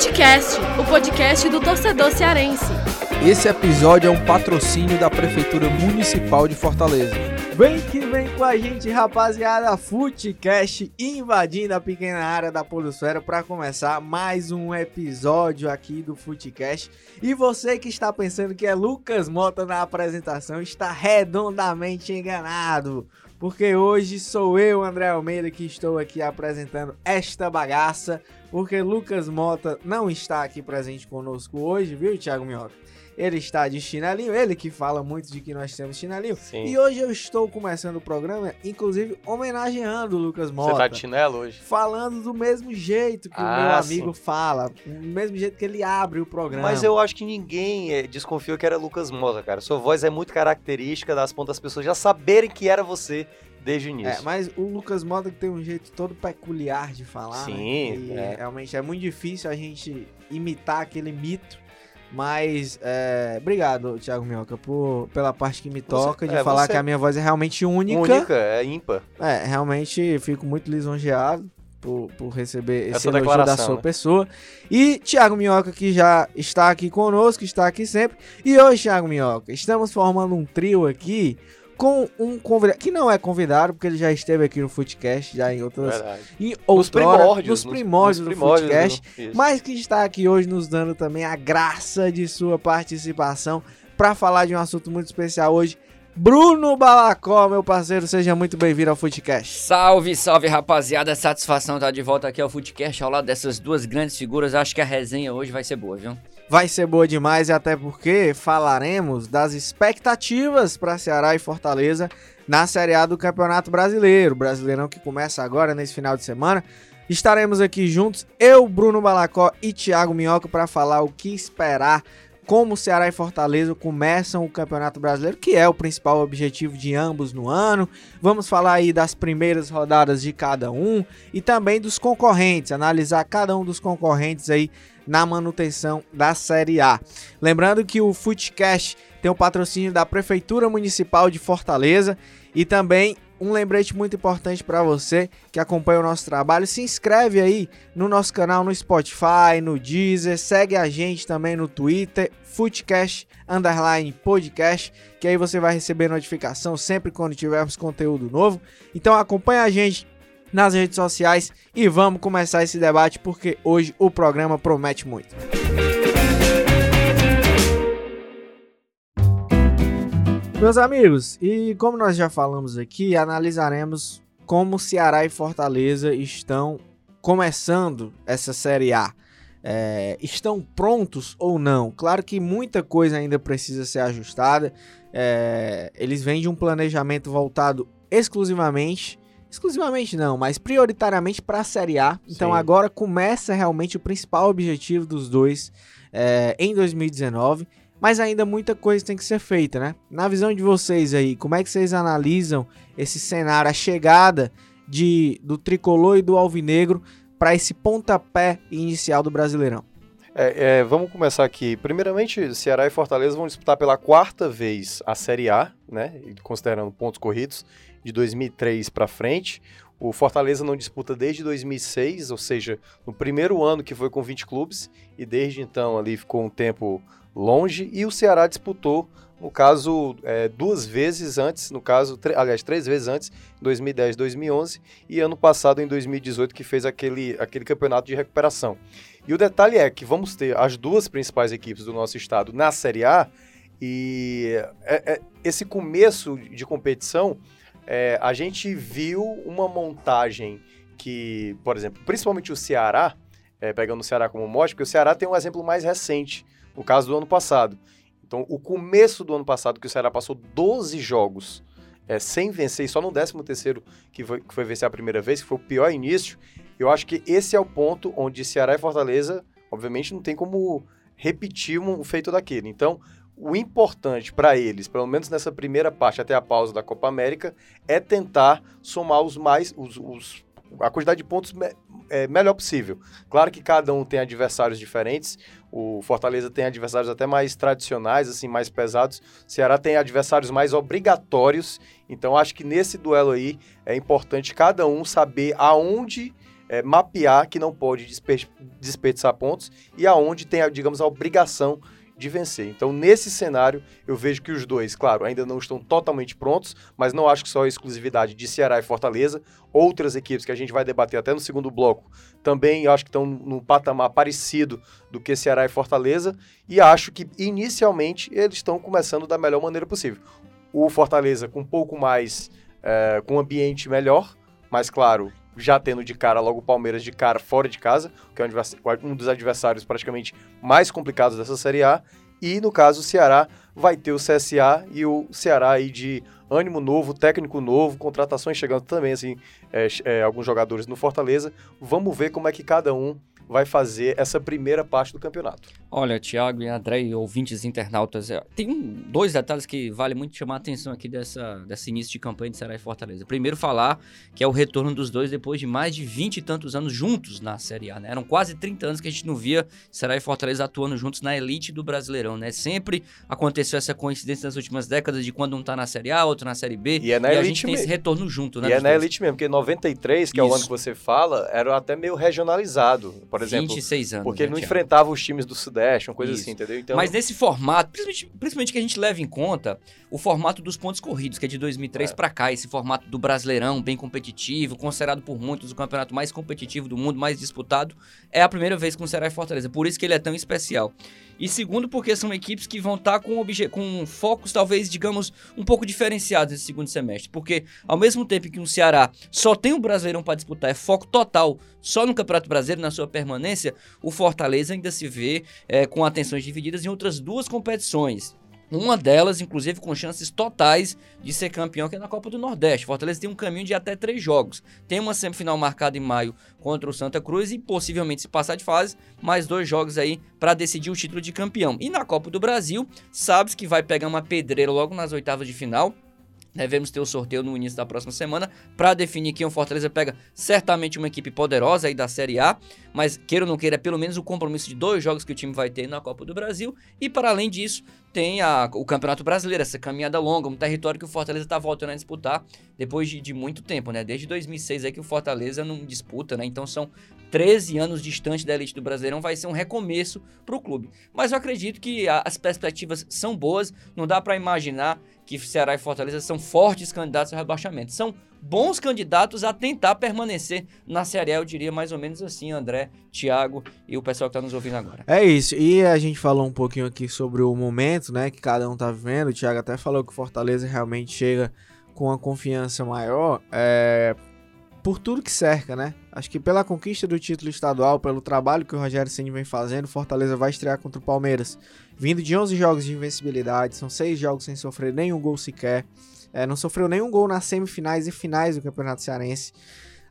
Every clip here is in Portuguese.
Futecast, o podcast do torcedor cearense. Esse episódio é um patrocínio da Prefeitura Municipal de Fortaleza. Vem que vem com a gente, rapaziada. Futecast invadindo a pequena área da Polosfera para começar mais um episódio aqui do Futecast. E você que está pensando que é Lucas Mota na apresentação está redondamente enganado. Porque hoje sou eu, André Almeida, que estou aqui apresentando esta bagaça. Porque Lucas Mota não está aqui presente conosco hoje, viu, Thiago Minhoca? Ele está de chinelinho, ele que fala muito de que nós temos chinelinho. Sim. E hoje eu estou começando o programa, inclusive homenageando o Lucas Mota. Você tá de chinelo hoje? Falando do mesmo jeito que o Ah, meu amigo sim. fala, do mesmo jeito que ele abre o programa. Mas eu acho que ninguém eh, desconfiou que era Lucas Mota, cara. Sua voz é muito característica das pontas das pessoas já saberem que era você desde o início. É, mas o Lucas Mota que tem um jeito todo peculiar de falar. né? Sim, E é. realmente é muito difícil a gente imitar aquele mito. Mas, é, obrigado, Thiago Minhoca, por, pela parte que me toca de é, falar você- que a minha voz é realmente única. Única, é ímpar. É, realmente fico muito lisonjeado por, por receber esse elogio da sua né? pessoa. E Thiago Minhoca, que já está aqui conosco, está aqui sempre. E hoje, Thiago Minhoca, estamos formando um trio aqui com um convidado, que não é convidado, porque ele já esteve aqui no Footcast, já em outras... Verdade. Em Nos outrora, primórdios. nos primórdios nos do primórdios Footcast. do- isso. Mas que está aqui hoje nos dando também a graça de sua participação para falar de um assunto muito especial hoje. Bruno Balacó, meu parceiro, seja muito bem-vindo ao Footcast. Salve, salve rapaziada, satisfação estar de volta aqui ao Footcast ao lado dessas duas grandes figuras. Acho que a resenha hoje vai ser boa, viu? Vai ser boa demais e até porque falaremos das expectativas para Ceará e Fortaleza na Série A do Campeonato Brasileiro. Brasileirão que começa agora nesse final de semana. Estaremos aqui juntos, eu, Bruno Balacó e Thiago Minhoca para falar o que esperar como Ceará e Fortaleza começam o Campeonato Brasileiro, que é o principal objetivo de ambos no ano. Vamos falar aí das primeiras rodadas de cada um e também dos concorrentes, analisar cada um dos concorrentes aí na manutenção da Série A. Lembrando que o Footcast tem o patrocínio da Prefeitura Municipal de Fortaleza e também um lembrete muito importante para você que acompanha o nosso trabalho, se inscreve aí no nosso canal no Spotify, no Deezer, segue a gente também no Twitter, Footcast underline podcast, que aí você vai receber notificação sempre quando tivermos conteúdo novo. Então acompanha a gente nas redes sociais e vamos começar esse debate porque hoje o programa promete muito. Meus amigos, e como nós já falamos aqui, analisaremos como Ceará e Fortaleza estão começando essa Série A. É, estão prontos ou não? Claro que muita coisa ainda precisa ser ajustada. É, eles vêm de um planejamento voltado exclusivamente, exclusivamente não, mas prioritariamente para a Série A. Então Sim. agora começa realmente o principal objetivo dos dois é, em 2019. Mas ainda muita coisa tem que ser feita, né? Na visão de vocês aí, como é que vocês analisam esse cenário, a chegada de, do tricolor e do alvinegro para esse pontapé inicial do Brasileirão? É, é, vamos começar aqui. Primeiramente, Ceará e Fortaleza vão disputar pela quarta vez a Série A, né? Considerando pontos corridos de 2003 para frente. O Fortaleza não disputa desde 2006, ou seja, no primeiro ano que foi com 20 clubes, e desde então ali ficou um tempo longe. E o Ceará disputou, no caso, é, duas vezes antes, no caso, aliás, três vezes antes, 2010, 2011, e ano passado, em 2018, que fez aquele, aquele campeonato de recuperação. E o detalhe é que vamos ter as duas principais equipes do nosso estado na Série A e é- é- esse começo de competição é, a gente viu uma montagem que, por exemplo, principalmente o Ceará, é, pegando o Ceará como mote, porque o Ceará tem um exemplo mais recente, no caso do ano passado. Então, o começo do ano passado, que o Ceará passou 12 jogos é, sem vencer, e só no 13 terceiro que foi, que foi vencer a primeira vez, que foi o pior início, eu acho que esse é o ponto onde Ceará e Fortaleza, obviamente, não tem como repetir um feito daquele. Então, o importante para eles, pelo menos nessa primeira parte até a pausa da Copa América, é tentar somar os mais os, os- a quantidade de pontos me- é, melhor possível. Claro que cada um tem adversários diferentes. O Fortaleza tem adversários até mais tradicionais, assim, mais pesados. O Ceará tem adversários mais obrigatórios. Então acho que nesse duelo aí é importante cada um saber aonde é, mapear que não pode desper- desperdiçar pontos e aonde tem, digamos, a obrigação vencer. Então, nesse cenário, eu vejo que os dois, claro, ainda não estão totalmente prontos, mas não acho que só a exclusividade de Ceará e Fortaleza. Outras equipes que a gente vai debater até no segundo bloco também acho que estão num patamar parecido do que Ceará e Fortaleza. E acho que, inicialmente, eles estão começando da melhor maneira possível. O Fortaleza com um pouco mais, é, com um ambiente melhor, mas claro, já tendo de cara logo o Palmeiras de cara fora de casa, que é um dos adversários praticamente mais complicados dessa Série A. E no caso, o Ceará vai ter o CSA e o Ceará aí de ânimo novo, técnico novo, contratações chegando também, assim, é, é, alguns jogadores no Fortaleza. Vamos ver como é que cada um vai fazer essa primeira parte do campeonato. Olha, Thiago e André ouvintes internautas, é, tem um- dois detalhes que vale muito chamar a atenção aqui dessa, desse início de campanha de Ceará e Fortaleza. Primeiro, falar que é o retorno dos dois depois de mais de 20 e tantos anos juntos na Série A, né? Eram quase 30 anos que a gente não via Ceará e Fortaleza atuando juntos na elite do Brasileirão, né? Sempre aconteceu essa coincidência nas últimas décadas de quando um tá na Série A, outro na Série B. E é na e a elite gente tem esse mesmo. retorno junto, né? E é na dois. elite mesmo, porque 93, que é o Isso. ano que você fala, era até meio regionalizado, por exemplo. 26 anos. Porque né, ele não Thiago? enfrentava os times do Sudeste, uma coisa Isso. assim, entendeu? Então, Mas nesse formato, principalmente, principalmente que a gente leva em conta o formato dos pontos corridos, que é de 2003 É. pra cá, esse formato do Brasileirão, bem competitivo, considerado por muitos o campeonato mais competitivo do mundo, mais disputado, é a primeira vez com o Ceará e Fortaleza, por isso que ele é tão especial. E segundo, porque são equipes que vão estar com, obje- com focos, talvez, digamos, um pouco diferenciados nesse segundo semestre. Porque, ao mesmo tempo que o Ceará só tem o Brasileirão para disputar, é foco total só no Campeonato Brasileiro, na sua permanência, o Fortaleza ainda se vê é, com atenções divididas em outras duas competições. Uma delas, inclusive, com chances totais de ser campeão, que é na Copa do Nordeste. Fortaleza tem um caminho de até três jogos. Tem uma semifinal marcada em maio contra o Santa Cruz e possivelmente se passar de fase, mais dois jogos aí para decidir o título de campeão. E na Copa do Brasil, sabe que vai pegar uma pedreira logo nas oitavas de final. Devemos ter o sorteio no início da próxima semana para definir quem o Fortaleza pega. Certamente uma equipe poderosa aí da Série A, mas queira ou não queira, é pelo menos o compromisso de dois jogos que o time vai ter na Copa do Brasil. E para além disso, tem a- o Campeonato Brasileiro, essa caminhada longa, um território que o Fortaleza está voltando a disputar depois de, de muito tempo, né? Desde 2006 é que o Fortaleza não disputa, né? Então são 13 anos distante da elite do Brasileirão, vai ser um recomeço para o clube. Mas eu acredito que a- as perspectivas são boas, não dá para imaginar que Ceará e Fortaleza são fortes candidatos ao rebaixamento. São bons candidatos a tentar permanecer na Série A, eu diria mais ou menos assim, André, Thiago e o pessoal que está nos ouvindo agora. É isso. E a gente falou um pouquinho aqui sobre o momento, né, que cada um tá vivendo. O Thiago até falou que o Fortaleza realmente chega com uma confiança maior, é, por tudo que cerca, né? Acho que pela conquista do título estadual, pelo trabalho que o Rogério Ceni vem fazendo, Fortaleza vai estrear contra o Palmeiras. Vindo de 11 jogos de invencibilidade, são 6 jogos sem sofrer nenhum gol sequer. É, não sofreu nenhum gol nas semifinais e finais do Campeonato Cearense.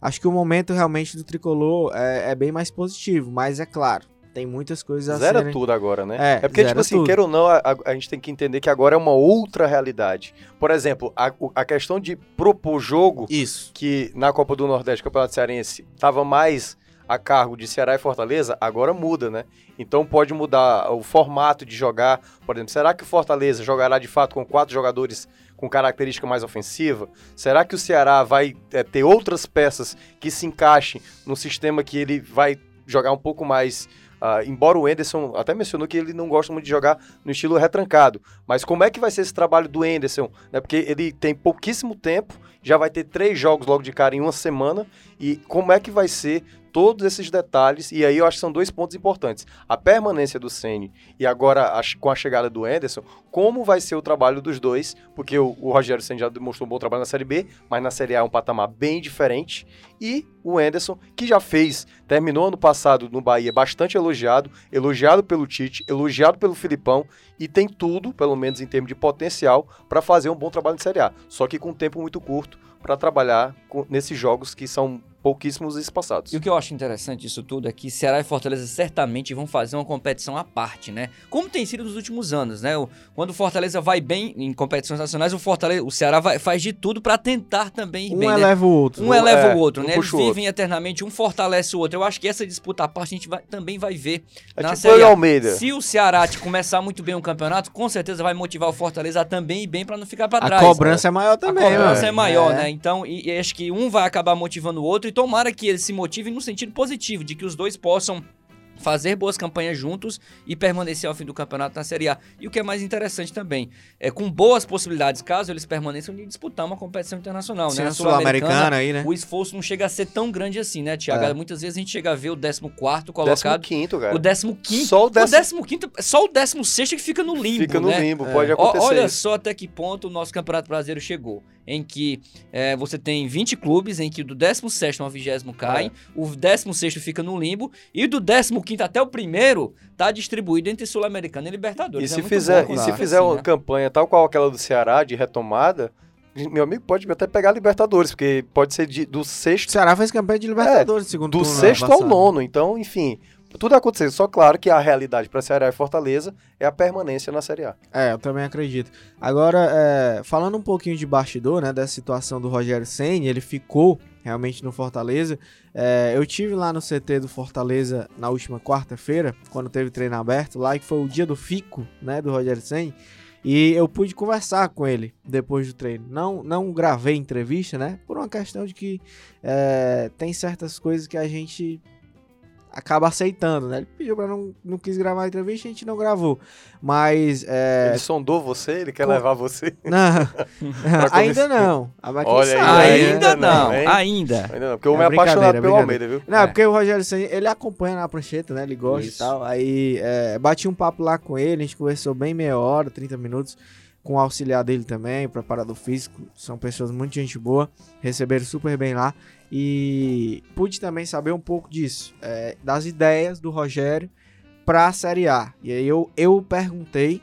Acho que o momento realmente do tricolor é, é bem mais positivo, mas é claro, tem muitas coisas a Zera serem... tudo agora, né? É, porque, zera tipo assim, tudo. queira ou não, a, a- gente tem que entender que agora é uma outra realidade. Por exemplo, a, a questão de propor jogo, Isso. que na Copa do Nordeste, Campeonato Cearense, estava mais a cargo de Ceará e Fortaleza, agora muda, né? Então pode mudar o formato de jogar. Por exemplo, será que o Fortaleza jogará de fato com quatro jogadores com característica mais ofensiva? Será que o Ceará vai é, ter outras peças que se encaixem no sistema que ele vai jogar um pouco mais. ah, embora o Enderson até mencionou que ele não gosta muito de jogar no estilo retrancado. Mas como é que vai ser esse trabalho do Enderson? Né? Porque ele tem pouquíssimo tempo, já vai ter três jogos logo de cara em uma semana. E como é que vai ser todos esses detalhes? E aí eu acho que são dois pontos importantes. A permanência do Ceni e agora a- com a chegada do Enderson, como vai ser o trabalho dos dois? Porque o, o Rogério Ceni já demonstrou um bom trabalho na Série B, mas na Série A é um patamar bem diferente. E o Enderson, que já fez, terminou ano passado no Bahia bastante elogiado, elogiado pelo Tite, elogiado pelo Filipão, e tem tudo, pelo menos em termos de potencial, para fazer um bom trabalho de Série A. Só que com um tempo muito curto para trabalhar com- nesses jogos que são pouquíssimos e espaçados. E o que eu acho interessante disso tudo é que Ceará e Fortaleza certamente vão fazer uma competição à parte, né? Como tem sido nos últimos anos, né? Quando o Fortaleza vai bem em competições nacionais, o Fortaleza, o Ceará vai- faz de tudo para tentar também ir Um bem, né? eleva o outro. Um eleva é, o outro, um né? Eles o outro. vivem eternamente, um fortalece o outro. Eu acho que essa disputa à parte a gente vai- também vai ver É na tipo Série o A. Almeida. Se o Ceará te começar muito bem o campeonato, com certeza vai motivar o Fortaleza a também ir bem para não ficar para A trás. cobrança é maior A também, cobrança mano. é maior, né? Então, e, e acho que um vai acabar motivando o outro e tomara que eles se motivem no sentido positivo, de que os dois possam fazer boas campanhas juntos e permanecer ao fim do campeonato na Série A. E o que é mais interessante também, é com boas possibilidades, caso eles permaneçam, de disputar uma competição internacional, Sim, né? a Sul-Americana aí, né? O esforço não chega a ser tão grande assim, né, Tiago? É. Muitas vezes a gente chega a ver o 14º colocado, 15 cara. o 15º, Só o o décimo- 15º, só o 16º que fica no limbo, Fica no né? limbo, É. pode acontecer. Olha isso. só até que ponto o nosso Campeonato Brasileiro chegou. Em que é, você tem 20 clubes, em que do 17 ao 20 cai, É. o 16 fica no limbo, e do 15 até o primeiro tá distribuído entre Sul-Americana e E Libertadores. É se muito fizer, bom e se fizer assim, uma né? campanha tal qual aquela do Ceará, de retomada, meu amigo pode até pegar a Libertadores, porque pode ser de- do O sexto, Ceará fez campanha de Libertadores no segundo do turno. ano sexto ao nono. Então, enfim, tudo acontecer. Só claro que a realidade para Ceará e Fortaleza é a permanência na Série A. É, eu também acredito. Agora, é, falando um pouquinho de bastidor, né, dessa situação do Rogério Senni, ele ficou realmente no Fortaleza. É, eu tive lá no CT do Fortaleza na última quarta-feira, quando teve treino aberto, lá que foi o dia do fico, né, do Rogério Senni. E eu pude conversar com ele depois do treino. Não, não gravei entrevista, né? Por uma questão de que é, tem certas coisas que a gente acaba aceitando, né? Ele pediu pra não, não quis gravar a entrevista, a gente não gravou. Mas é, Ele sondou você, ele quer Com- levar você. não, ainda não. Olha aí, Ainda? Ainda não, não, hein? ainda. Ainda não, porque eu É me apaixonado brincadeira, pelo. Almeida, viu? Não, É. porque o Rogério Senni, ele acompanha na prancheta, né? Ele gosta Isso. e tal. Aí é, bati um papo lá com ele, a gente conversou bem meia hora, 30 minutos, com o auxiliar dele também, preparador físico. São pessoas muito gente boa, receberam super bem lá. E pude também saber um pouco disso, é, das ideias do Rogério para a Série A. E aí eu, eu perguntei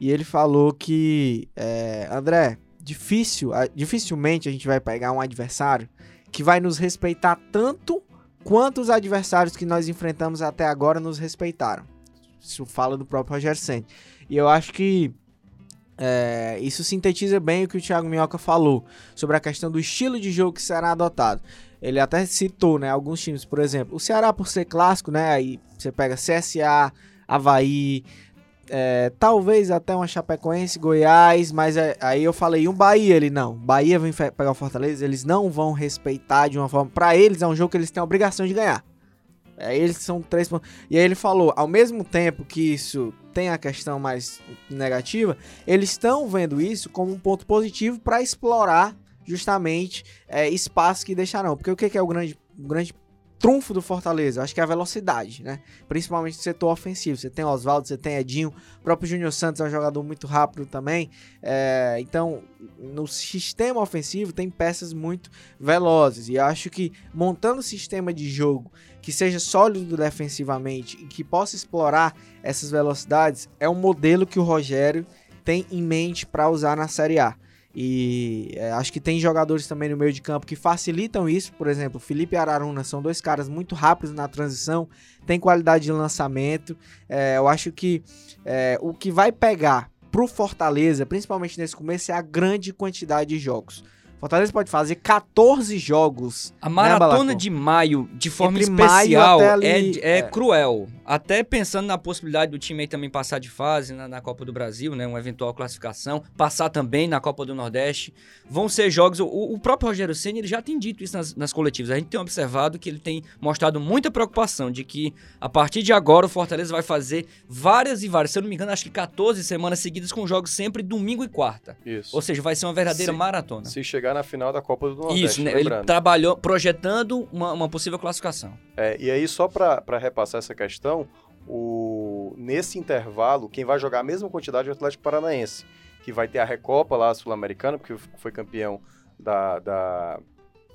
e ele falou que, é, André, difícil, dificilmente a gente vai pegar um adversário que vai nos respeitar tanto quanto os adversários que nós enfrentamos até agora nos respeitaram. Isso fala do próprio Roger Senni. E eu acho que é, isso sintetiza bem o que o Thiago Minhoca falou sobre a questão do estilo de jogo que será adotado. Ele até citou, né, alguns times, por exemplo, o Ceará por ser clássico, né, aí você pega CSA, Havaí, é, talvez até uma Chapecoense, Goiás, mas é, aí eu falei um Bahia, ele não, Bahia vem pegar o Fortaleza, eles não vão respeitar de uma forma, Pra eles é um jogo que eles têm a obrigação de ganhar. É, eles são três pontos. E aí ele falou, ao mesmo tempo que isso tem a questão mais negativa, eles estão vendo isso como um ponto positivo para explorar justamente é, espaços que deixarão. Porque o que, que é o grande, grande trunfo do Fortaleza? Acho que é a velocidade, né? Principalmente no setor ofensivo. Você tem Oswaldo, você tem Edinho, o próprio Júnior Santos é um jogador muito rápido também. É, então, no sistema ofensivo tem peças muito velozes. E acho que montando um sistema de jogo que seja sólido defensivamente e que possa explorar essas velocidades é um modelo que o Rogério tem em mente para usar na Série A. E é, acho que tem jogadores também no meio de campo que facilitam isso. Por exemplo, Felipe Araruna são dois caras muito rápidos na transição, tem qualidade de lançamento. É, eu acho que é, o que vai pegar pro Fortaleza, principalmente nesse começo, é a grande quantidade de jogos. Fortaleza pode fazer 14 jogos. A né, maratona de maio, de forma Entre especial, até ali, é, é é. cruel. Até pensando na possibilidade do time aí também passar de fase na, na Copa do Brasil, né? Uma eventual classificação. Passar também na Copa do Nordeste. Vão ser jogos... O, o próprio Rogério Senna, ele já tem dito isso nas, nas coletivas. A gente tem observado que ele tem mostrado muita preocupação de que, a partir de agora, o Fortaleza vai fazer várias e várias. Se eu não me engano, acho que 14 semanas seguidas com jogos sempre domingo e quarta. Isso. Ou seja, vai ser uma verdadeira Se- maratona. Se chegar na final da Copa do Nordeste, Isso, né? Ele trabalhou projetando uma, uma possível classificação. É, e aí, só para repassar essa questão, o, nesse intervalo, quem vai jogar a mesma quantidade é o Atlético Paranaense, que vai ter a Recopa lá, Sul-Americana, porque foi campeão da, da,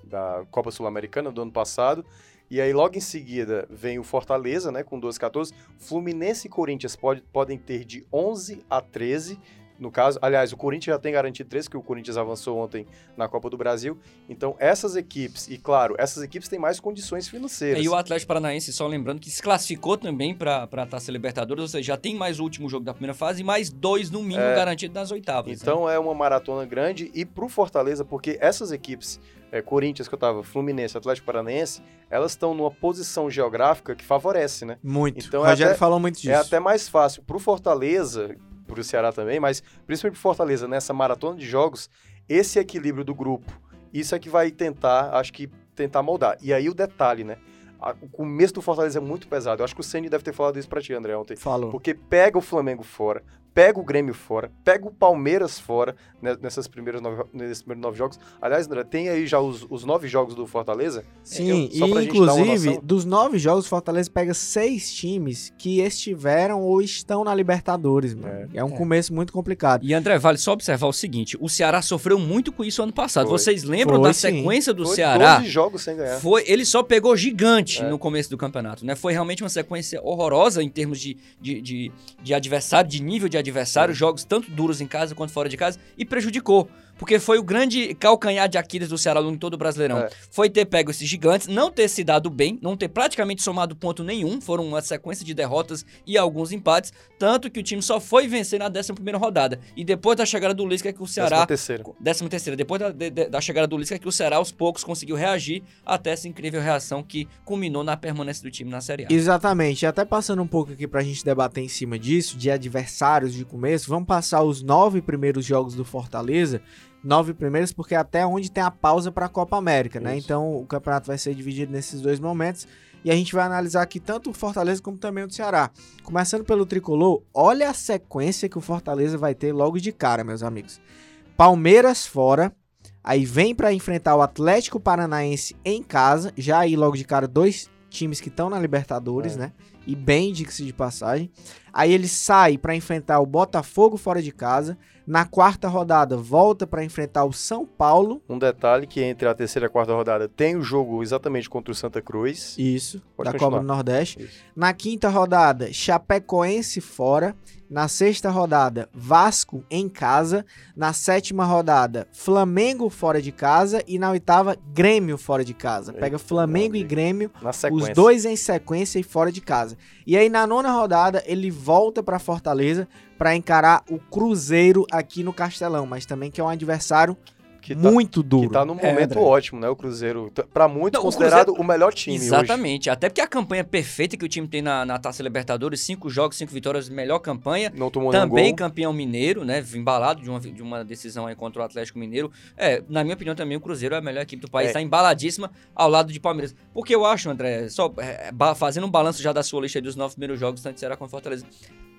da Copa Sul-Americana do ano passado. E aí, logo em seguida, vem o Fortaleza, né, com 12 14. Fluminense e Corinthians pode, podem ter de 11 a 13. No caso, aliás, o Corinthians já tem garantido 13, que o Corinthians avançou ontem na Copa do Brasil. Então, essas equipes, e claro, essas equipes têm mais condições financeiras. E o Atlético Paranaense, só lembrando, que se classificou também para a Taça Libertadores, ou seja, já tem mais o último jogo da primeira fase e mais dois no mínimo É. garantido nas oitavas. né? Então é uma maratona grande e pro Fortaleza, porque essas equipes, é, Corinthians que eu tava, Fluminense, Atlético Paranaense, elas estão numa posição geográfica que favorece, né? Muito. Então o é Rogério até- falou muito disso. É até mais fácil pro Fortaleza, pro Ceará também, mas principalmente pro Fortaleza nessa maratona de jogos, esse equilíbrio do grupo, isso é que vai tentar, acho que tentar moldar. E aí o detalhe, né? O começo do Fortaleza é muito pesado. Eu acho que o Ceni deve ter falado isso pra ti, André, ontem. Falou. Porque pega o Flamengo fora, pega o Grêmio fora, pega o Palmeiras fora né, nessas primeiras nove, nesses primeiros nove jogos. Aliás, André, tem aí já os, os nove jogos do Fortaleza? Sim, Eu- só pra e gente dar uma inclusive, noção. dos nove jogos, o Fortaleza pega seis times que estiveram ou estão na Libertadores, mano. É, um começo muito complicado. E André, vale só observar o seguinte: o Ceará sofreu muito com isso ano passado. Foi. Vocês lembram Foi, da sim. sequência do Foi Ceará? 12 jogos sem ganhar. Foi, ele só pegou gigante É. no começo do campeonato, né? Foi realmente uma sequência horrorosa em termos de, de, de, de adversário, de nível de adversário, jogos tanto duros em casa quanto fora de casa, e prejudicou. Porque foi o grande calcanhar de Aquiles do Ceará ao longo de todo o Brasileirão. É. Foi ter pego esses gigantes, não ter se dado bem, não ter praticamente somado ponto nenhum. Foram uma sequência de derrotas e alguns empates. Tanto que o time só foi vencer na 11 primeira rodada. E depois da chegada do Lisca, que o Ceará terceira. Décima terceira, depois da, de- da chegada do Lisca, que o Ceará aos poucos conseguiu reagir até essa incrível reação que culminou na permanência do time na Série A. Exatamente. E até passando um pouco aqui pra gente debater em cima disso, de adversários de começo, vamos passar os nove primeiros jogos do Fortaleza. Nove primeiros, porque é até onde tem a pausa pra Copa América, né? Isso. Então o campeonato vai ser dividido nesses dois momentos. E a gente vai analisar aqui tanto o Fortaleza como também o do Ceará. Começando pelo tricolor, olha a sequência que o Fortaleza vai ter logo de cara, meus amigos. Palmeiras fora, aí vem pra enfrentar o Atlético Paranaense em casa, já aí logo de cara dois times que estão na Libertadores, É. né? E bem, diga-se de passagem. Aí ele sai pra enfrentar o Botafogo fora de casa. Na quarta rodada, volta pra enfrentar o São Paulo. Um detalhe que entre a terceira e a quarta rodada tem o jogo exatamente contra o Santa Cruz. Isso, Pode da continuar. Copa do Nordeste. Isso. Na quinta rodada, Chapecoense fora. Na sexta rodada, Vasco em casa. Na sétima rodada, Flamengo fora de casa. E na oitava, Grêmio fora de casa. Pega Flamengo e. Grêmio, os dois em sequência e fora de casa. E aí na nona rodada, ele volta pra Fortaleza pra encarar o Cruzeiro aqui no Castelão. Mas também que é um adversário que tá, muito duro. que tá num É, momento André. ótimo, né? O Cruzeiro. Pra muitos, Não, o considerado o, melhor time hoje. Exatamente. Até porque a campanha perfeita que o time tem na, na Taça Libertadores, cinco jogos, cinco vitórias, melhor campanha. Não tomou nenhum Também gol. campeão mineiro, né? Embalado de uma, de uma decisão aí contra o Atlético Mineiro. É, na minha opinião, também o Cruzeiro é a melhor equipe do país. É. Tá embaladíssima ao lado de Palmeiras. Porque eu acho, André, só é, fazendo um balanço já da sua lista aí dos nove primeiros jogos, tanto Ceará quanto Fortaleza.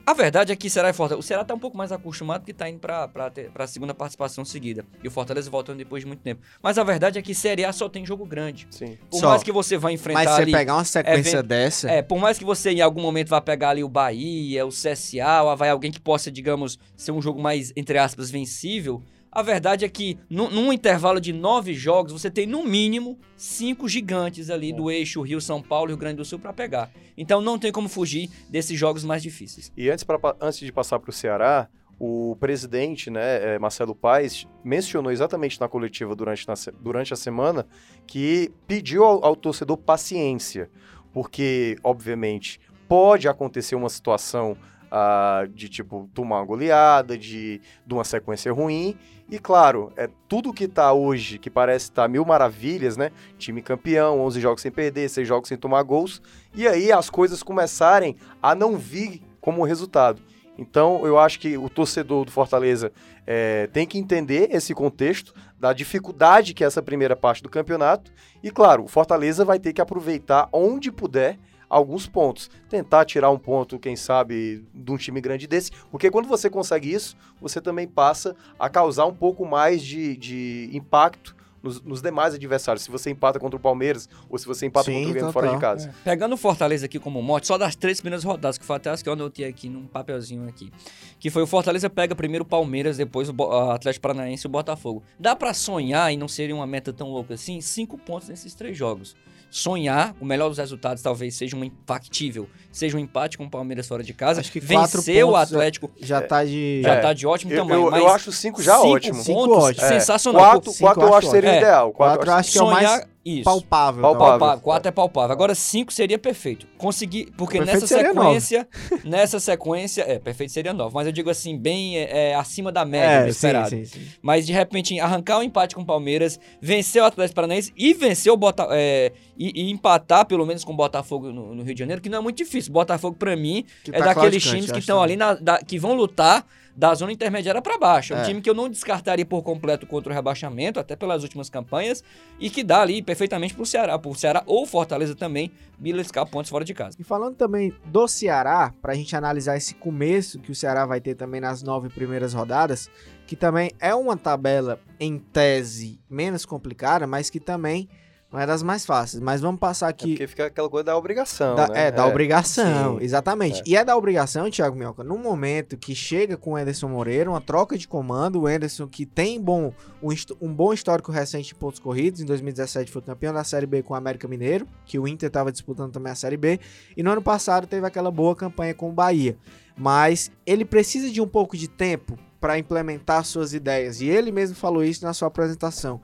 A verdade é que Ceará e Fortaleza. O Ceará tá um pouco mais acostumado que tá indo pra, pra, ter- pra segunda participação seguida. E o Fortaleza voltando depois de muito tempo. Mas a verdade é que Série A só tem jogo grande. Sim. Por Só. mais que você vá enfrentar Mas você ali. pegar uma sequência é, dessa. É, por mais que você em algum momento vá pegar ali o Bahia, o CSA, ou vai alguém que possa, digamos, ser um jogo mais, entre aspas, vencível, a verdade é que num, num intervalo de nove jogos, você tem no mínimo cinco gigantes ali do eixo Rio-São Paulo e Rio Grande do Sul pra pegar. Então não tem como fugir desses jogos mais difíceis. E antes, pra, antes de passar para o Ceará, o presidente, né, eh, Marcelo Paes, mencionou exatamente na coletiva durante, na durante a semana que pediu ao, ao torcedor paciência, porque, obviamente, pode acontecer uma situação ah, de, tipo, tomar uma goleada, de, de uma sequência ruim, e, claro, é tudo que tá hoje, que parece estar mil maravilhas, né, time campeão, 11 jogos sem perder, 6 jogos sem tomar gols, e aí as coisas começarem a não vir como resultado. Então, eu acho que o torcedor do Fortaleza eh, tem que entender esse contexto da dificuldade que é essa primeira parte do campeonato. E, claro, o Fortaleza vai ter que aproveitar onde puder alguns pontos. Tentar tirar um ponto, quem sabe, de um time grande desse. Porque quando você consegue isso, você também passa a causar um pouco mais de, de impacto nos, nos demais adversários. Se você empata contra o Palmeiras ou se você empata Sim, contra o Grêmio total. fora de casa. Pegando o Fortaleza aqui como morte, só das três primeiras rodadas, que foi até as que eu anotei aqui num papelzinho aqui. Que foi o Fortaleza pega primeiro o Palmeiras, depois o Atlético Paranaense e o Botafogo. Dá pra sonhar, e não seria uma meta tão louca assim, cinco pontos nesses três jogos. Sonhar, o melhor dos resultados talvez seja um factível, seja um empate com o Palmeiras fora de casa. Acho que quatro Vencer o pontos Atlético Já tá de. já É. tá de ótimo Eu, tamanho, eu, mas eu acho cinco já cinco ótimo. Cinco pontos, ótimo. É, sensacional. Quatro, Cinco quatro eu acho seria ideal. Quatro, Quatro eu acho que é o sonhar, mais isso. palpável. Palpável. Palpável, quatro é palpável. Agora cinco seria perfeito. Conseguir, porque Perfeito nessa sequência, nessa sequência, é, perfeito seria nove, mas eu digo assim, bem é, é, acima da média É, sim, esperado. sim, sim. Mas de repente arrancar o empate com o Palmeiras, vencer o Atlético Paranaense e vencer o Bota é, e, e empatar pelo menos com o Botafogo no, no Rio de Janeiro, que não é muito difícil. Botafogo pra mim Que é tá daqueles times que estão ali na, da- que vão lutar da zona intermediária para baixo. É um É. time que eu não descartaria por completo contra o rebaixamento, até pelas últimas campanhas, e que dá ali perfeitamente pro Ceará, pro Ceará ou Fortaleza também, beliscar pontos fora de casa. E falando também do Ceará, pra gente analisar esse começo que o Ceará vai ter também nas nove primeiras rodadas, que também é uma tabela em tese menos complicada, mas que também não é das mais fáceis. Mas vamos passar É aqui. porque fica aquela coisa da obrigação, Da- né? É, da obrigação, sim, exatamente. é. E é da obrigação, Thiago Minhoca, no momento que chega com o Anderson Moreira, uma troca de comando, o Anderson que tem bom, um, um bom histórico recente em pontos corridos, em 2017 foi campeão da Série B com o América Mineiro, que o Inter estava disputando também a Série B, e no ano passado teve aquela boa campanha com o Bahia. Mas ele precisa de um pouco de tempo para implementar suas ideias, e ele mesmo falou isso na sua apresentação.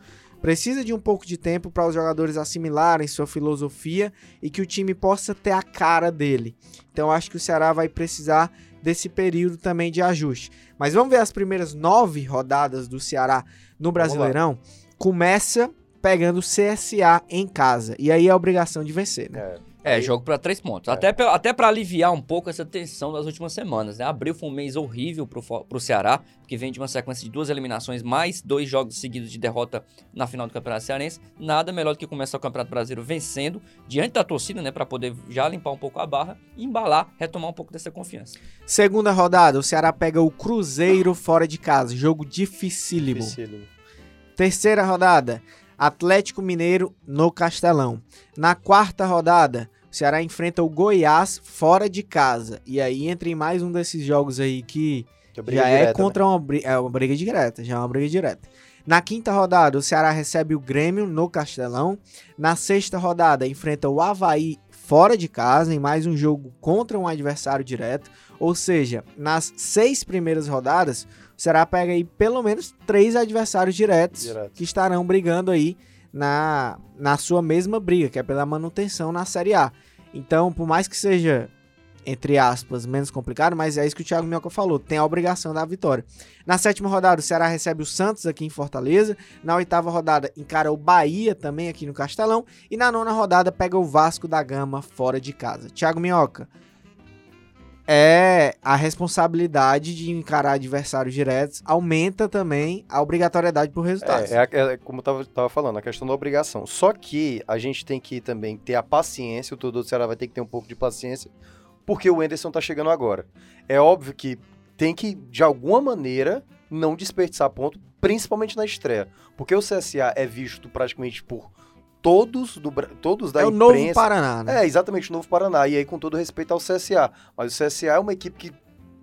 Precisa de um pouco de tempo para os jogadores assimilarem sua filosofia e que o time possa ter a cara dele. Então acho que o Ceará vai precisar desse período também de ajuste. Mas vamos ver as primeiras nove rodadas do Ceará no Brasileirão. Começa pegando o CSA em casa. E aí é a obrigação de vencer, né? É. É, Aí- jogo pra três pontos. É. Até, pra, até para aliviar um pouco essa tensão das últimas semanas, né? Abril foi um mês horrível pro, pro Ceará, que vem de uma sequência de duas eliminações, mais dois jogos seguidos de derrota na final do Campeonato Cearense. Nada melhor do que começar o Campeonato Brasileiro vencendo, diante da torcida, né? Pra poder já limpar um pouco a barra, e embalar, retomar um pouco dessa confiança. Segunda rodada, o Ceará pega o Cruzeiro fora de casa. Jogo dificílimo. Dificílimo. Terceira rodada, Atlético Mineiro no Castelão. Na quarta rodada, Ceará enfrenta o Goiás fora de casa. E aí entra em mais um desses jogos aí que Que briga já é direta, né? contra uma, bri- é uma briga direta, já é uma briga direta. Na quinta rodada, o Ceará recebe o Grêmio no Castelão. Na sexta rodada, enfrenta o Havaí fora de casa, em mais um jogo contra um adversário direto. Ou seja, nas seis primeiras rodadas, o Ceará pega aí pelo menos três adversários diretos Direto. que estarão brigando aí na, na sua mesma briga, que é pela manutenção na Série A. Então, por mais que seja, entre aspas, menos complicado, mas é isso que o Thiago Minhoca falou, tem a obrigação da vitória. Na sétima rodada, o Ceará recebe o Santos aqui em Fortaleza. Na oitava rodada, encara o Bahia também aqui no Castelão. E na nona rodada, pega o Vasco da Gama fora de casa. Thiago Minhoca, é a responsabilidade de encarar adversários diretos, aumenta também a obrigatoriedade por resultados. É, é, é como eu tava, tava falando, a questão da obrigação. Só que a gente tem que também ter a paciência, o torcedor do Ceará vai ter que ter um pouco de paciência, porque o Enderson tá chegando agora. É óbvio que tem que, de alguma maneira, não desperdiçar ponto, principalmente na estreia. Porque o CSA é visto praticamente por todos, do, todos da é o novo imprensa. Paraná, né? É, exatamente, o Novo Paraná. E aí, com todo respeito ao CSA. Mas o CSA é uma equipe que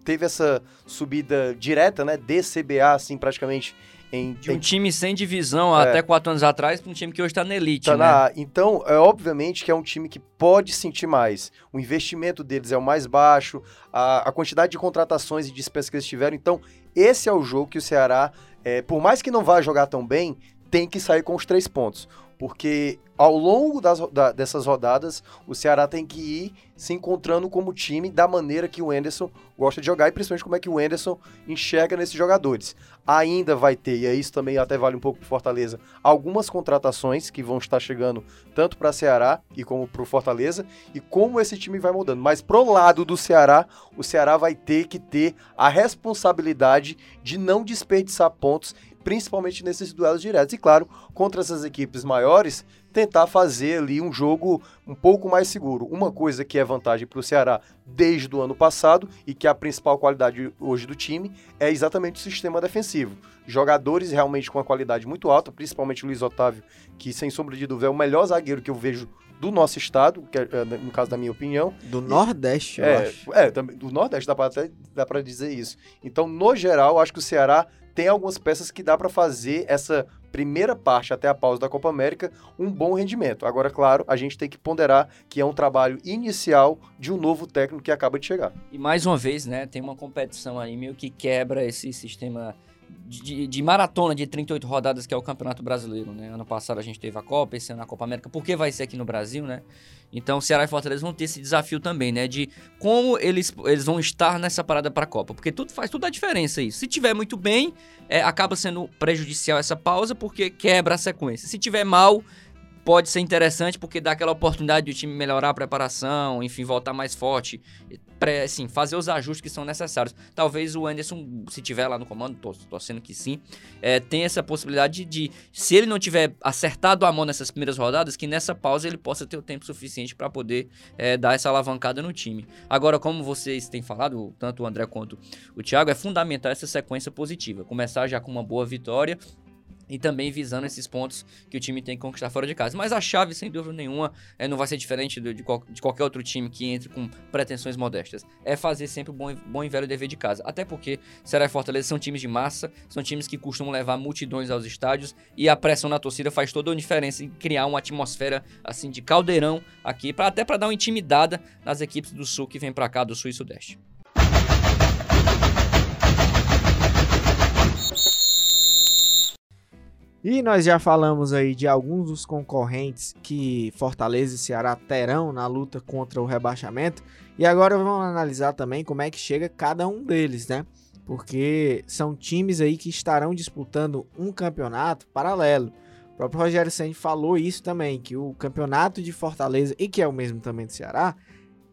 teve essa subida direta, né? De CBA, assim, praticamente em, De um em time sem divisão É. até quatro anos atrás, pra um time que hoje tá na elite, Tá né? na. Então, é obviamente que é um time que pode sentir mais. O investimento deles é o mais baixo, a, a quantidade de contratações e despesas que eles tiveram. Então, esse é o jogo que o Ceará, é, por mais que não vá jogar tão bem, tem que sair com os três pontos. Porque ao longo das, da- dessas rodadas, o Ceará tem que ir se encontrando como time da maneira que o Enderson gosta de jogar e principalmente como é que o Enderson enxerga nesses jogadores. Ainda vai ter, e aí isso também até vale um pouco para Fortaleza, algumas contratações que vão estar chegando tanto para Ceará e como para o Fortaleza, e como esse time vai mudando. Mas pro lado do Ceará, o Ceará vai ter que ter a responsabilidade de não desperdiçar pontos, principalmente nesses duelos diretos. E claro, contra essas equipes maiores, tentar fazer ali um jogo um pouco mais seguro. Uma coisa que é vantagem para o Ceará desde o ano passado e que é a principal qualidade hoje do time é exatamente o sistema defensivo. Jogadores realmente com uma qualidade muito alta, principalmente o Luiz Otávio, que sem sombra de dúvida é o melhor zagueiro que eu vejo do nosso estado, que é, é, no caso da minha opinião. Do Nordeste, eu É, acho. é também, do Nordeste dá até, dá pra dizer isso. Então, no geral, acho que o Ceará tem algumas peças que dá pra fazer essa primeira parte até a pausa da Copa América um bom rendimento. Agora, claro, a gente tem que ponderar que é um trabalho inicial de um novo técnico que acaba de chegar. E mais uma vez, né, tem uma competição aí meio que quebra esse sistema de, de maratona de 38 rodadas que é o Campeonato Brasileiro, né? Ano passado a gente teve a Copa, esse ano a Copa América, porque vai ser aqui no Brasil, né? Então Ceará e Fortaleza vão ter esse desafio também, né? De como eles, eles vão estar nessa parada para a Copa. Porque tudo faz toda a diferença isso. Se tiver muito bem, é, acaba sendo prejudicial essa pausa, porque quebra a sequência. Se tiver mal, pode ser interessante porque dá aquela oportunidade do time melhorar a preparação, enfim, voltar mais forte, assim, fazer os ajustes que são necessários. Talvez o Anderson, se tiver lá no comando, tô torcendo que sim, é, essa possibilidade de, se ele não tiver acertado a mão nessas primeiras rodadas, que nessa pausa ele possa ter o tempo suficiente para poder é, dar essa alavancada no time. Agora, como vocês têm falado, tanto o André quanto o Thiago, é fundamental essa sequência positiva. Começar já com uma boa vitória e também visando esses pontos que o time tem que conquistar fora de casa. Mas a chave, sem dúvida nenhuma, é, não vai ser diferente de, de, qual, de, qualquer outro time que entre com pretensões modestas. É fazer sempre o bom, bom e velho dever de casa. Até porque Ceará e Fortaleza são times de massa, são times que costumam levar multidões aos estádios e a pressão na torcida faz toda a diferença em criar uma atmosfera assim de caldeirão aqui, pra, até para dar uma intimidada nas equipes do Sul que vêm para cá, do Sul e Sudeste. E nós já falamos aí de alguns dos concorrentes que Fortaleza e Ceará terão na luta contra o rebaixamento. E agora vamos analisar também como é que chega cada um deles, né? Porque são times aí que estarão disputando um campeonato paralelo. O próprio Rogério Senni falou isso também, que o campeonato de Fortaleza, e que é o mesmo também do Ceará,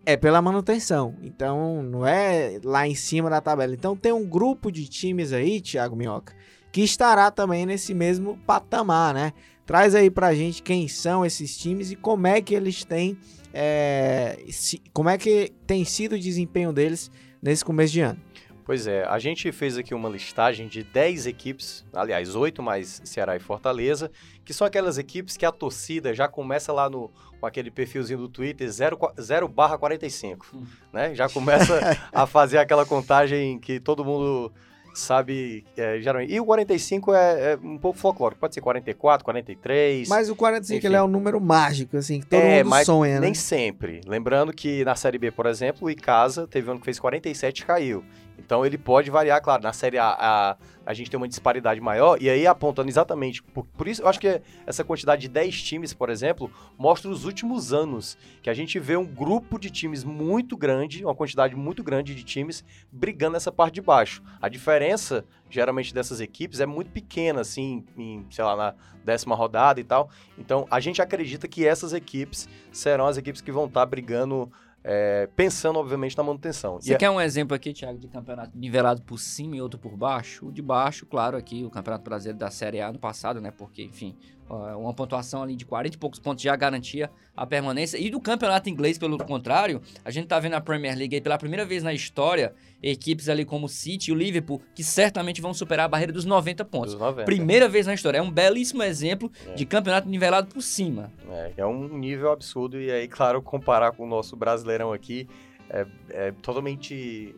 é pela manutenção. Então, não é lá em cima da tabela. Então, tem um grupo de times aí, Thiago Minhoca, que estará também nesse mesmo patamar, né? Traz aí pra gente quem são esses times e como é que eles têm. É, se, como é que tem sido o desempenho deles nesse começo de ano. Pois é, a gente fez aqui uma listagem de 10 equipes, aliás, 8 mais Ceará e Fortaleza, que são aquelas equipes que a torcida já começa lá no, com aquele perfilzinho do Twitter 0, 0 barra 45, hum. né? Já começa a fazer aquela contagem que todo mundo sabe, é, geralmente. E o 45 é, é um pouco folclórico, pode ser 44, 43. Mas o 45 ele é um número mágico, assim, que todo é, mundo mas sonha, né? Nem sempre. Lembrando que na Série B, por exemplo, o Icasa teve um ano que fez 47 e caiu. Então ele pode variar, claro. Na Série A, a, a gente tem uma disparidade maior, e aí apontando exatamente. Por, por isso, eu acho que essa quantidade de 10 times, por exemplo, mostra os últimos anos. Que a gente vê um grupo de times muito grande, uma quantidade muito grande de times brigando nessa parte de baixo. A diferença, geralmente, dessas equipes é muito pequena, assim, em, sei lá, na décima rodada e tal. Então, a gente acredita que essas equipes serão as equipes que vão estar brigando é, pensando, obviamente, na manutenção. Você e é quer um exemplo aqui, Thiago, de campeonato nivelado por cima e outro por baixo? O de baixo, claro, aqui, o Campeonato Brasileiro da Série A no passado, né? Porque, enfim, uma pontuação ali de 40 e poucos pontos já garantia a permanência. E do campeonato inglês, pelo contrário, a gente tá vendo a Premier League aí pela primeira vez na história, equipes ali como o City e o Liverpool, que certamente vão superar a barreira dos 90 pontos. Dos 90. Primeira vez na história. É um belíssimo exemplo é. de campeonato nivelado por cima. É, é um nível absurdo. E aí, claro, comparar com o nosso brasileirão aqui é, é totalmente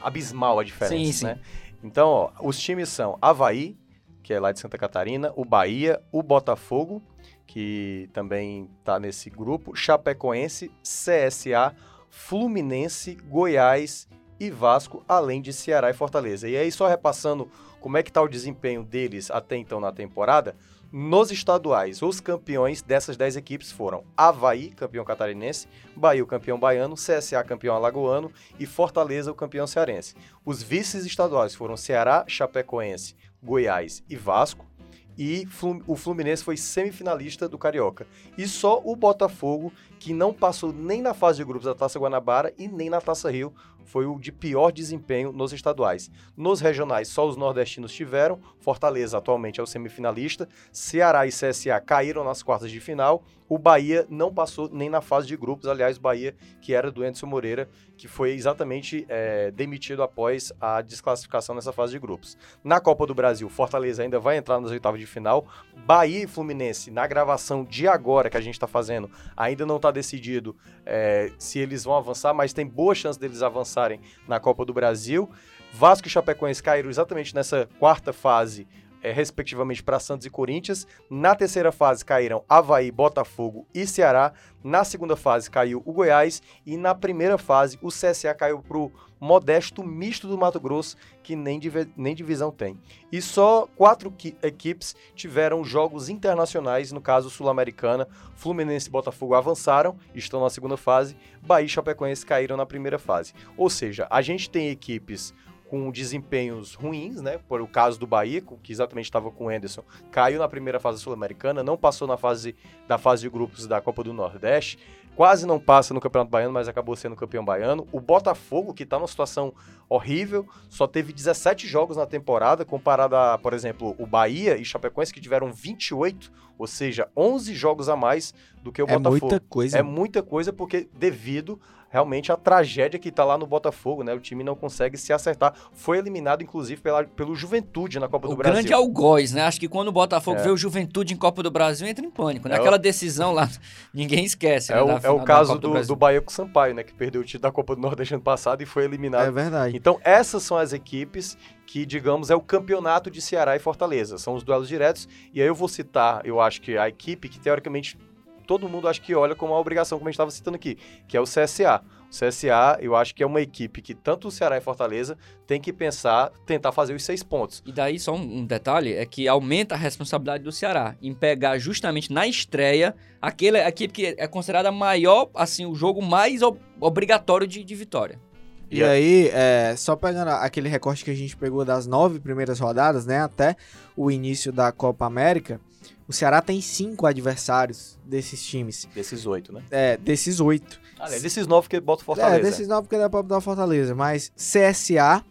abismal a diferença, sim, sim. né? Então, ó, os times são Havaí, que é lá de Santa Catarina, o Bahia, o Botafogo, que também está nesse grupo, Chapecoense, CSA, Fluminense, Goiás e Vasco, além de Ceará e Fortaleza. E aí, só repassando como é que está o desempenho deles até então na temporada, nos estaduais, os campeões dessas 10 equipes foram Havaí, campeão catarinense, Bahia, o campeão baiano, CSA, campeão alagoano e Fortaleza, o campeão cearense. Os vices estaduais foram Ceará, Chapecoense, Goiás e Vasco. E o Fluminense foi semifinalista do Carioca. E só o Botafogo, que não passou nem na fase de grupos da Taça Guanabara e nem na Taça Rio, foi o de pior desempenho nos estaduais. Nos regionais, só os nordestinos tiveram. Fortaleza atualmente é o semifinalista. Ceará e CSA caíram nas quartas de final. O Bahia não passou nem na fase de grupos. Aliás, Bahia, que era do Edson Moreira, que foi exatamente é, demitido após a desclassificação nessa fase de grupos. Na Copa do Brasil, Fortaleza ainda vai entrar nas oitavas de final. Bahia e Fluminense, na gravação de agora que a gente está fazendo, ainda não está decidido é, se eles vão avançar, mas tem boa chance deles avançarem na Copa do Brasil. Vasco e Chapecoense caíram exatamente nessa quarta fase é, respectivamente, para Santos e Corinthians. Na terceira fase caíram Havaí, Botafogo e Ceará. Na segunda fase caiu o Goiás. E na primeira fase o CSA caiu para o modesto misto do Mato Grosso, que nem, div nem divisão tem. E só quatro equipes tiveram jogos internacionais, no caso Sul-Americana. Fluminense e Botafogo avançaram, estão na segunda fase. Bahia e Chapecoense caíram na primeira fase. Ou seja, a gente tem equipes com desempenhos ruins, né? Por o caso do Bahia, que exatamente estava com o Henderson, caiu na primeira fase sul-americana, não passou na fase da fase de grupos da Copa do Nordeste, quase não passa no Campeonato Baiano, mas acabou sendo campeão baiano. O Botafogo, que está numa situação horrível, só teve 17 jogos na temporada, comparado a, por exemplo, o Bahia e Chapecoense, que tiveram 28, ou seja, 11 jogos a mais do que o É Botafogo. muita coisa. É muita coisa porque devido realmente à tragédia que tá lá no Botafogo, né? O time não consegue se acertar. Foi eliminado, inclusive, pela, pelo Juventude na Copa O do Brasil. grande algoz, né? Acho que quando o Botafogo É. vê o Juventude em Copa do Brasil, entra em pânico. É Naquela decisão lá, ninguém esquece. É né, o, é o caso do, Brasil. do Bahia com o Sampaio, né? Que perdeu o título da Copa do Nordeste ano passado e foi eliminado. É verdade. Então, essas são as equipes que, digamos, é o campeonato de Ceará e Fortaleza. São os duelos diretos. E aí eu vou citar, eu acho que a equipe que, teoricamente, todo mundo acho que olha como uma obrigação, como a gente estava citando aqui, que é o CSA. O CSA, eu acho que é uma equipe que tanto o Ceará e Fortaleza tem que pensar, tentar fazer os seis pontos. E daí, só um, detalhe, é que aumenta a responsabilidade do Ceará em pegar justamente na estreia aquele, equipe que é considerada maior, assim, o jogo mais ob- obrigatório de, de vitória. E a- aí, é, só pegando aquele recorte que a gente pegou das nove primeiras rodadas, né, até o início da Copa América, o Ceará tem cinco adversários desses times, Desses oito, né? é, desses oito. Aliás, desses nove que bota o Fortaleza. É, desses nove porque dá pra botar o Fortaleza, mas CSA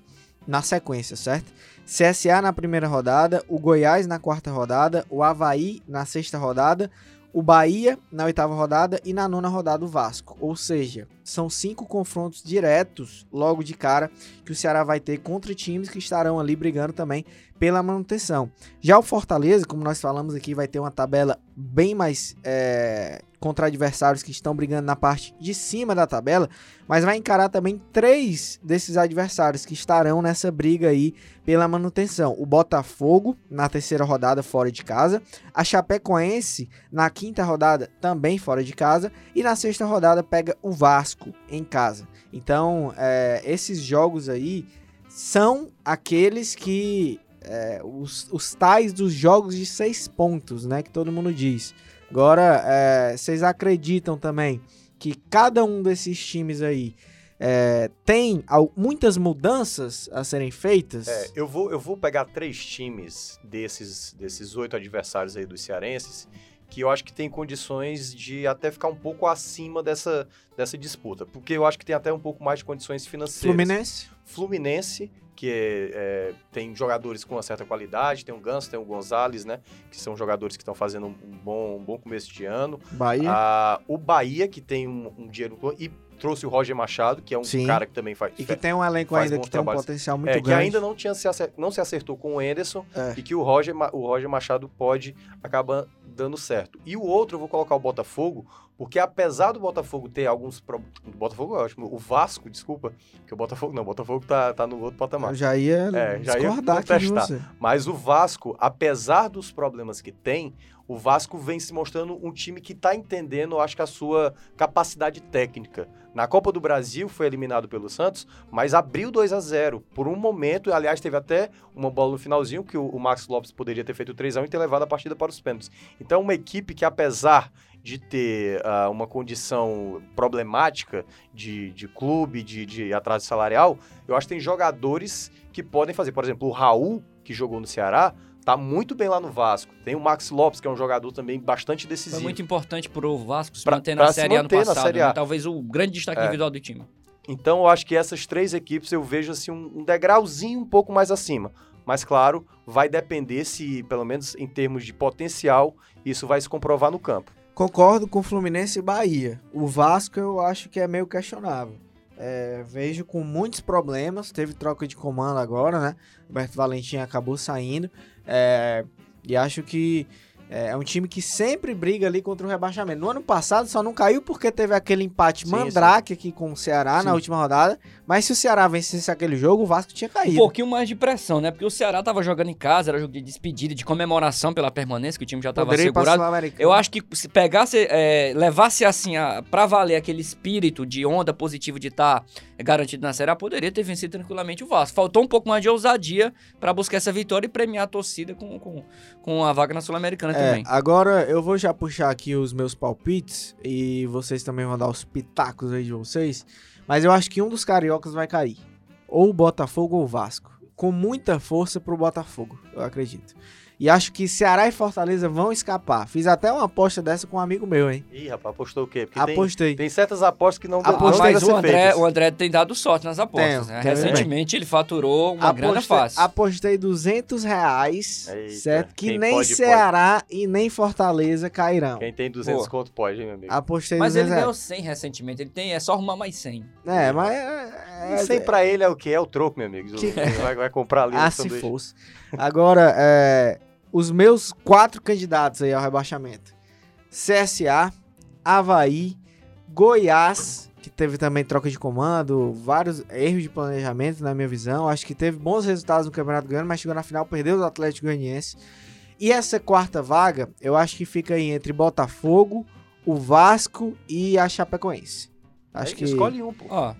na sequência, certo? CSA na primeira rodada, o Goiás na quarta rodada, o Havaí na sexta rodada, o Bahia na oitava rodada e na nona rodada o Vasco. Ou seja, são cinco confrontos diretos logo de cara que o Ceará vai ter contra times que estarão ali brigando também pela manutenção. Já o Fortaleza, como nós falamos aqui, vai ter uma tabela bem mais é, contra adversários que estão brigando na parte de cima da tabela, mas vai encarar também três desses adversários que estarão nessa briga aí pela manutenção. O Botafogo na terceira rodada fora de casa, a Chapecoense na quinta rodada também fora de casa e na sexta rodada pega o Vasco em casa. Então, é, esses jogos aí são aqueles que é, os, os tais dos jogos de seis pontos, né? Que todo mundo diz. Agora, é, vocês acreditam também que cada um desses times aí é, tem al- muitas mudanças a serem feitas? É, eu vou, eu vou pegar três times desses, desses oito adversários aí dos cearenses que eu acho que tem condições de até ficar um pouco acima dessa, dessa disputa. Porque eu acho que tem até um pouco mais de condições financeiras. Fluminense? Fluminense, que é- é, tem jogadores com uma certa qualidade, tem o Ganso, tem o Gonzalez, né? Que são jogadores que estão fazendo um, um bom, um bom começo de ano. Bahia? Ah, o Bahia, que tem um, um dinheiro e trouxe o Roger Machado, que é um Sim. cara que também faz. e que tem um elenco ainda que tem um trabalhos. potencial muito é, que grande. ainda não, tinha se acer- não se acertou com o Anderson É. e que o Roger, o Roger Machado pode acabar dando certo. E o outro, eu vou colocar o Botafogo, porque apesar do Botafogo ter alguns problemas. O Botafogo é ótimo. O Vasco, desculpa, que o Botafogo não, o Botafogo tá, tá no outro patamar. Eu já ia É, já ia discordar contestar. você. Mas o Vasco, apesar dos problemas que tem, o Vasco vem se mostrando um time que está entendendo, acho que a sua capacidade técnica. Na Copa do Brasil foi eliminado pelo Santos, mas abriu 2 a 0 por um momento. Aliás, teve até uma bola no finalzinho que o, Max Lopes poderia ter feito 3 a 1 e ter levado a partida para os pênaltis. Então, uma equipe que, apesar de ter ah, uma condição problemática de, de clube, de, de atraso salarial, eu acho que tem jogadores que podem fazer. Por exemplo, o Raul, que jogou no Ceará, tá muito bem lá no Vasco. Tem o Max Lopes, que é um jogador também bastante decisivo. Foi muito importante pro Vasco se Pra- manter na Série A no passado. Série né? A. Talvez o grande destaque É. individual do time. Então, eu acho que essas três equipes eu vejo assim um, um degrauzinho um pouco mais acima. Mas, claro, vai depender se, pelo menos em termos de potencial, isso vai se comprovar no campo. Concordo com Fluminense e Bahia. O Vasco eu acho que é meio questionável. É, vejo com muitos problemas. Teve troca de comando agora, né? Roberto Valentim acabou saindo. É, e acho que é, é um time que sempre briga ali contra o rebaixamento. No ano passado só não caiu porque teve aquele empate Sim, mandrake aqui com o Ceará Sim. na última rodada. Mas se o Ceará vencesse aquele jogo, o Vasco tinha Um caído. pouquinho mais de pressão, né? Porque o Ceará tava jogando em casa, era jogo de despedida, de comemoração pela permanência, que o time já tava Poderia segurado. Eu acho que se pegasse, é, levasse assim, a, pra valer aquele espírito de onda positiva de estar garantido na Série A, poderia ter vencido tranquilamente o Vasco. Faltou um pouco mais de ousadia pra buscar essa vitória e premiar a torcida com, com, com a vaga na Sul-Americana É, também. agora eu vou já puxar aqui os meus palpites e vocês também vão dar os pitacos aí de vocês. Mas eu acho que um dos cariocas vai cair. ou Botafogo ou Vasco. Com muita força pro Botafogo, eu acredito. E acho que Ceará e Fortaleza vão escapar. Fiz até uma aposta dessa com um amigo meu, hein? Ih, rapaz, apostou o quê? Porque Apostei. tem, tem certas apostas que não, não Apostei. mas o André, feitas. o André tem dado sorte nas apostas. Tenho, né? tenho Recentemente ele faturou uma grana fácil. apostei 200 reais, Eita, certo? Que nem pode, Ceará e nem Fortaleza cairão. Quem tem 200 Pô. conto pode, hein, meu amigo? Apostei Mas ele 200 ganhou reais. 100 recentemente. Ele tem, é só arrumar mais 100. É, mas... É, E 100 pra ele é o quê? É o troco, meu amigo. Que- Vai, vai comprar ali Ah, um se sanduíche. fosse. Agora, é, os meus quatro candidatos aí ao rebaixamento. CSA, Havaí, Goiás, que teve também troca de comando, vários erros de planejamento na minha visão. Acho que teve bons resultados no Campeonato Goiano, mas chegou na final, perdeu os Atlético Goianiense. E essa quarta vaga, eu acho que fica aí entre Botafogo, o Vasco e a Chapecoense. Acho Aí que. Escolhe um, pô. Ó,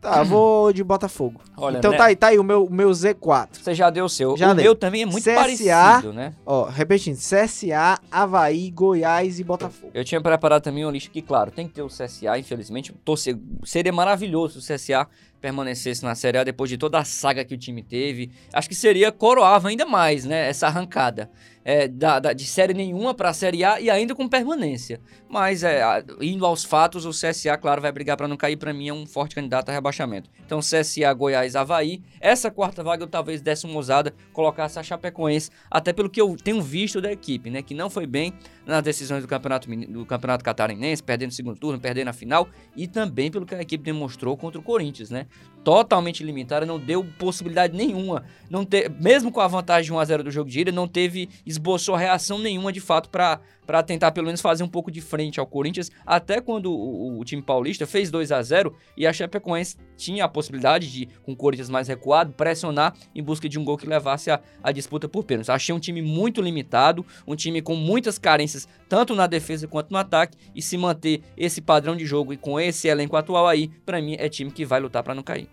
Tá, eu vou de Botafogo. olha, então né? tá aí, tá aí o meu, o meu Z4. Você já deu o seu. Já o dei. meu também é muito CSA. parecido, né? Ó, repetindo, CSA, Havaí, Goiás e Botafogo. Eu tinha preparado também uma lista que, claro, tem que ter o CSA, infelizmente. Torcer, seria maravilhoso se o CSA permanecesse na Série A depois de toda a saga que o time teve. Acho que seria coroava ainda mais, né? Essa arrancada é, da, da- de Série nenhuma para a Série A e ainda com permanência. Mas, é, indo aos fatos, o CSA, claro, vai brigar para não cair. Para mim, é um forte candidato a rebaixamento. Então, CSA, Goiás, Havaí. Essa quarta vaga eu talvez desse uma ousada, colocasse a Chapecoense, até pelo que eu tenho visto da equipe, né? Que não foi bem nas decisões do campeonato, do campeonato Catarinense, perdendo o segundo turno, perdendo a final, e também pelo que a equipe demonstrou contra o Corinthians, né? Totalmente limitada, não deu possibilidade nenhuma. Não te, mesmo com a vantagem de 1 a 0 do jogo de ida, não teve, esboçou reação nenhuma de fato para para tentar pelo menos fazer um pouco de frente ao Corinthians, até quando o, o- time paulista fez 2 a 0 e a Chapecoense tinha a possibilidade de, com o Corinthians mais recuado, pressionar em busca de um gol que levasse a, a disputa por pênaltis. Achei um time muito limitado, um time com muitas carências, tanto na defesa quanto no ataque, e se manter esse padrão de jogo e com esse elenco atual aí, pra mim é time que vai lutar pra não cair.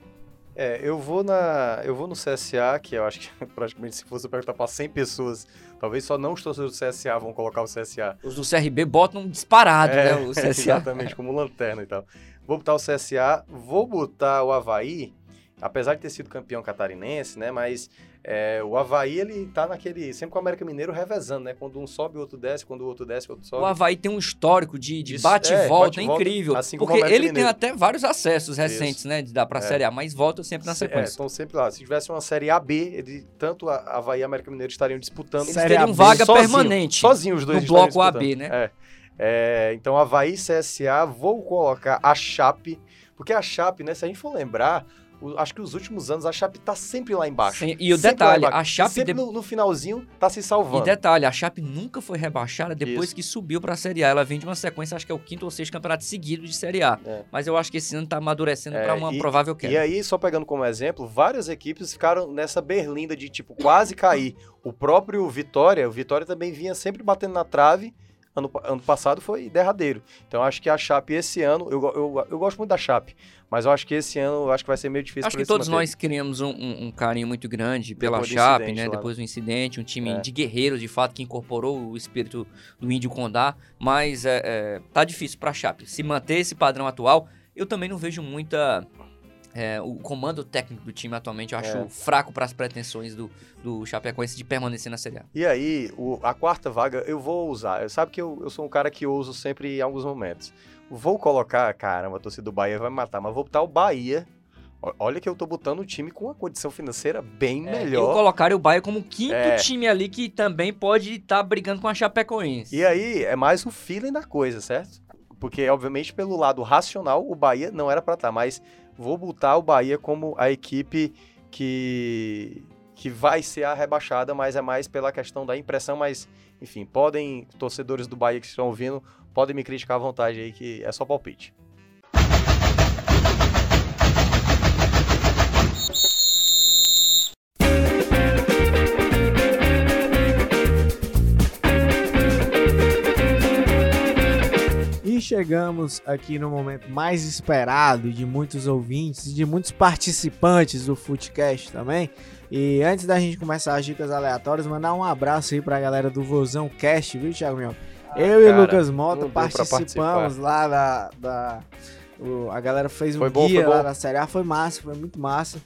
É, eu vou na. Eu vou no CSA, que eu acho que praticamente se fosse perguntar pra 100 pessoas, talvez só não os torcedores do CSA vão colocar o CSA. Os do CRB botam disparado, É, né, o CSA. Exatamente, como lanterna e tal. Vou botar o CSA, vou botar o Havaí, apesar de ter sido campeão catarinense, né? Mas é, o Havaí, ele tá naquele. Sempre com o América Mineiro revezando, né? Quando um sobe, o outro desce, quando o outro desce, o outro sobe. O Havaí tem um histórico de, de Isso, bate e é, volta bate incrível. assim porque ele tem Mineiro. até vários acessos recentes, Isso. né? De dar pra É. Série A, mas volta sempre na É, sequência. estão sempre lá. Se tivesse uma Série AB, ele, tanto a Havaí e a América Mineiro estariam disputando. Eles Série teriam AB, vaga sozinho, permanente. Sozinho os dois no bloco AB, né? É. É, então, Havaí e CSA, vou colocar a Chape, porque a Chape, né, se a gente for lembrar, o- acho que os últimos anos a Chape tá sempre lá embaixo. Sem- e o Sempre detalhe, a Chape E sempre de- no, no finalzinho tá se E salvando. detalhe, a Chape nunca foi rebaixada depois Isso. que subiu pra Série A. Ela vem de uma sequência, acho que é o quinto ou sexto campeonato seguido de Série A. É. Mas eu acho que esse ano tá amadurecendo É, pra uma e- provável E queda. aí, só pegando como exemplo, várias equipes ficaram nessa berlinda de, tipo, quase cair. O próprio Vitória, o Vitória também vinha sempre batendo na trave. Ano, ano passado foi derradeiro. Então, acho que a Chape esse ano, eu, eu, eu gosto muito da Chape, mas eu acho que esse ano acho que vai ser meio difícil Acho que todos nós criamos um, um- carinho muito grande pela Depois Chape, né? lá, Depois do incidente, um time É. de guerreiros, de fato, que incorporou o espírito do Índio Condá. Mas é, é, tá difícil pra Chape. Se manter esse padrão atual, eu também não vejo muita. É, o comando técnico do time atualmente eu acho É. fraco para as pretensões do, do Chapecoense de permanecer na Série A. E aí, o- a quarta vaga eu vou usar. Eu sabe que eu, eu sou um cara que uso sempre em alguns momentos. Vou colocar, caramba, a torcida do Bahia vai me matar, mas vou botar o Bahia. Olha que eu tô botando um time com uma condição financeira bem Eu melhor. colocaria o Bahia como quinto É. time ali que também pode estar brigando com a Chapecoense. E aí, é mais o feeling da coisa, certo? Porque, obviamente, pelo lado racional, o Bahia não era pra estar, mas vou botar o Bahia como a equipe que, que vai ser a rebaixada, mas é mais pela questão da impressão, mas, enfim, podem, torcedores do Bahia que estão ouvindo, podem me criticar à vontade aí, que é só palpite. E chegamos aqui no momento mais esperado de muitos ouvintes, de muitos participantes do Footcast também. E antes da gente começar as dicas aleatórias, mandar um abraço aí pra galera do Vozão Cast, viu, Thiago Minhoca? Eu e o cara, Lucas não Mota participamos lá da, da, O- a galera fez um Foi bom, guia lá da Série A, foi massa, foi muito massa.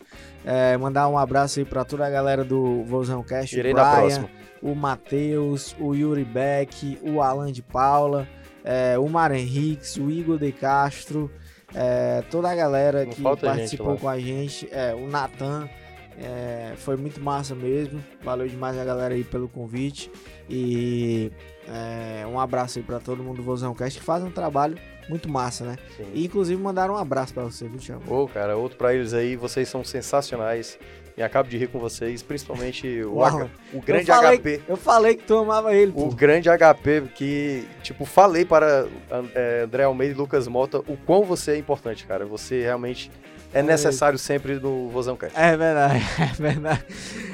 É, mandar um abraço aí pra toda a galera do Vozão Cast, o Irei na Brian, o Matheus, o Yuri Beck, o Alan de Paula, é, o Mar Henriques, o Igor de Castro, é, toda a galera Não que gente participou lá. com a gente, é, o Natan, é, foi muito massa mesmo. Valeu demais a galera aí pelo convite. E é, um abraço aí pra todo mundo do Vozão Cast que faz um trabalho muito massa, né? Sim. E inclusive mandaram um abraço pra você, viu, Thiago? Ô, cara, outro pra eles aí, vocês são sensacionais. E acabo de rir com vocês, principalmente o, Alan. o grande eu falei, HP. Eu falei que tu amava ele, pô. O grande HP que, tipo, falei para é, André Almeida e Lucas Mota o quão você é importante, cara. Você realmente é necessário sempre no Vozão Cast. É verdade, é verdade.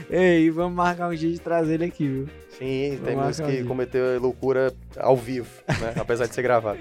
Ei, vamos marcar um dia de trazer ele aqui, viu? Sim, Vamos temos um que dia. cometer loucura ao vivo, né? Apesar de ser gravado.